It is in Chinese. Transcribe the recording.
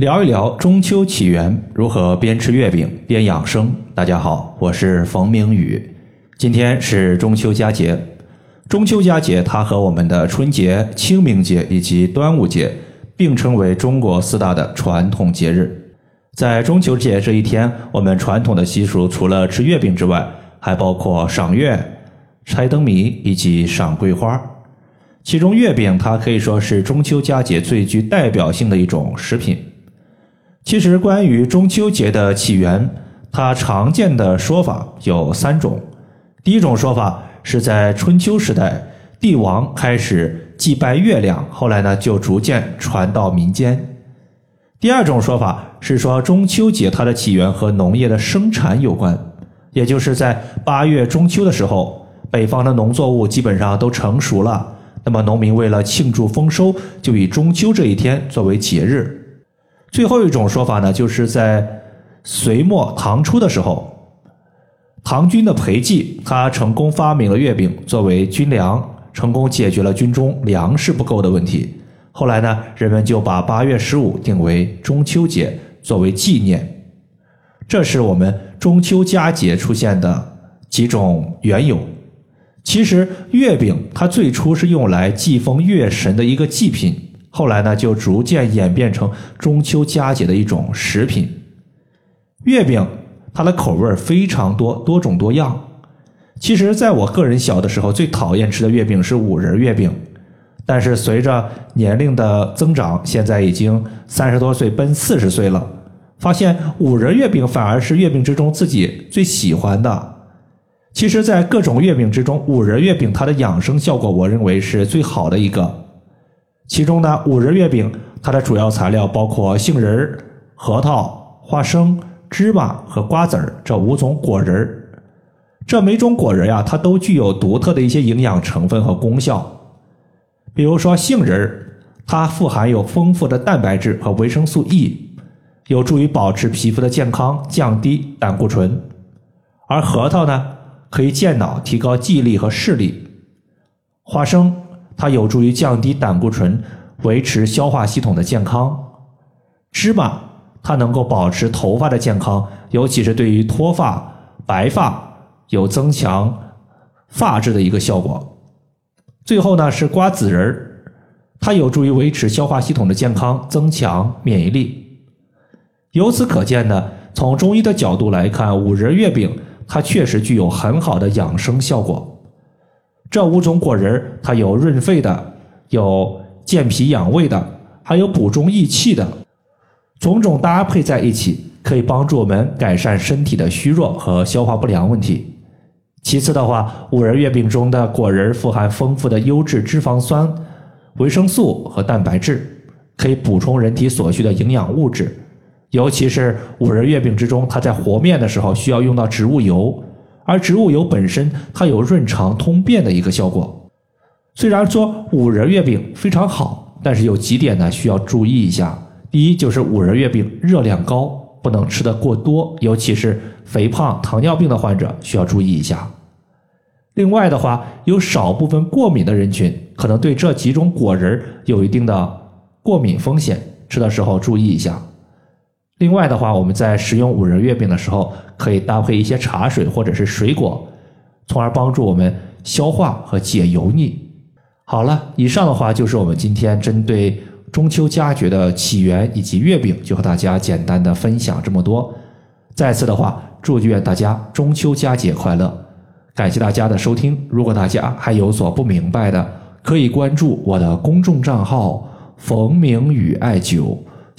聊一聊中秋起源，如何边吃月饼边养生。大家好，我是冯明宇。今天是中秋佳节，中秋佳节它和我们的春节、清明节以及端午节并称为中国四大的传统节日。在中秋节这一天，我们传统的习俗除了吃月饼之外，还包括赏月、猜灯谜以及赏桂花。其中，月饼它可以说是中秋佳节最具代表性的一种食品。其实，关于中秋节的起源，它常见的说法有三种。第一种说法是在春秋时代，帝王开始祭拜月亮，后来呢就逐渐传到民间。第二种说法是说中秋节它的起源和农业的生产有关，也就是在八月中秋的时候，北方的农作物基本上都成熟了，那么农民为了庆祝丰收，就以中秋这一天作为节日。最后一种说法呢，就是在隋末唐初的时候，唐军的裴寂他成功发明了月饼作为军粮，成功解决了军中粮食不够的问题。后来呢，人们就把八月十五定为中秋节作为纪念。这是我们中秋佳节出现的几种缘由。其实月饼它最初是用来祭奉月神的一个祭品。后来呢，就逐渐演变成中秋佳节的一种食品。月饼它的口味非常多，多种多样。其实，在我个人小的时候，最讨厌吃的月饼是五仁月饼。但是随着年龄的增长，现在已经三十多岁奔四十岁了，发现五仁月饼反而是月饼之中自己最喜欢的。其实，在各种月饼之中，五仁月饼它的养生效果，我认为是最好的一个。其中呢，五仁月饼它的主要材料包括杏仁、核桃、花生、芝麻和瓜子儿这五种果仁。这每种果仁呀，它都具有独特的一些营养成分和功效。比如说杏仁，它富含有丰富的蛋白质和维生素 E，有助于保持皮肤的健康，降低胆固醇。而核桃呢，可以健脑，提高记忆力和视力。花生。它有助于降低胆固醇，维持消化系统的健康。芝麻它能够保持头发的健康，尤其是对于脱发、白发有增强发质的一个效果。最后呢是瓜子仁儿，它有助于维持消化系统的健康，增强免疫力。由此可见呢，从中医的角度来看，五仁月饼它确实具有很好的养生效果。这五种果仁，它有润肺的，有健脾养胃的，还有补中益气的，种种搭配在一起，可以帮助我们改善身体的虚弱和消化不良问题。其次的话，五仁月饼中的果仁富含丰富的优质脂肪酸、维生素和蛋白质，可以补充人体所需的营养物质。尤其是五仁月饼之中，它在和面的时候需要用到植物油。而植物油本身，它有润肠通便的一个效果。虽然说五仁月饼非常好，但是有几点呢需要注意一下。第一，就是五仁月饼热量高，不能吃得过多，尤其是肥胖、糖尿病的患者需要注意一下。另外的话，有少部分过敏的人群，可能对这几种果仁有一定的过敏风险，吃的时候注意一下。另外的话，我们在食用五仁月饼的时候，可以搭配一些茶水或者是水果，从而帮助我们消化和解油腻。好了，以上的话就是我们今天针对中秋佳节的起源以及月饼，就和大家简单的分享这么多。再次的话，祝愿大家中秋佳节快乐！感谢大家的收听。如果大家还有所不明白的，可以关注我的公众账号“冯明宇艾灸”。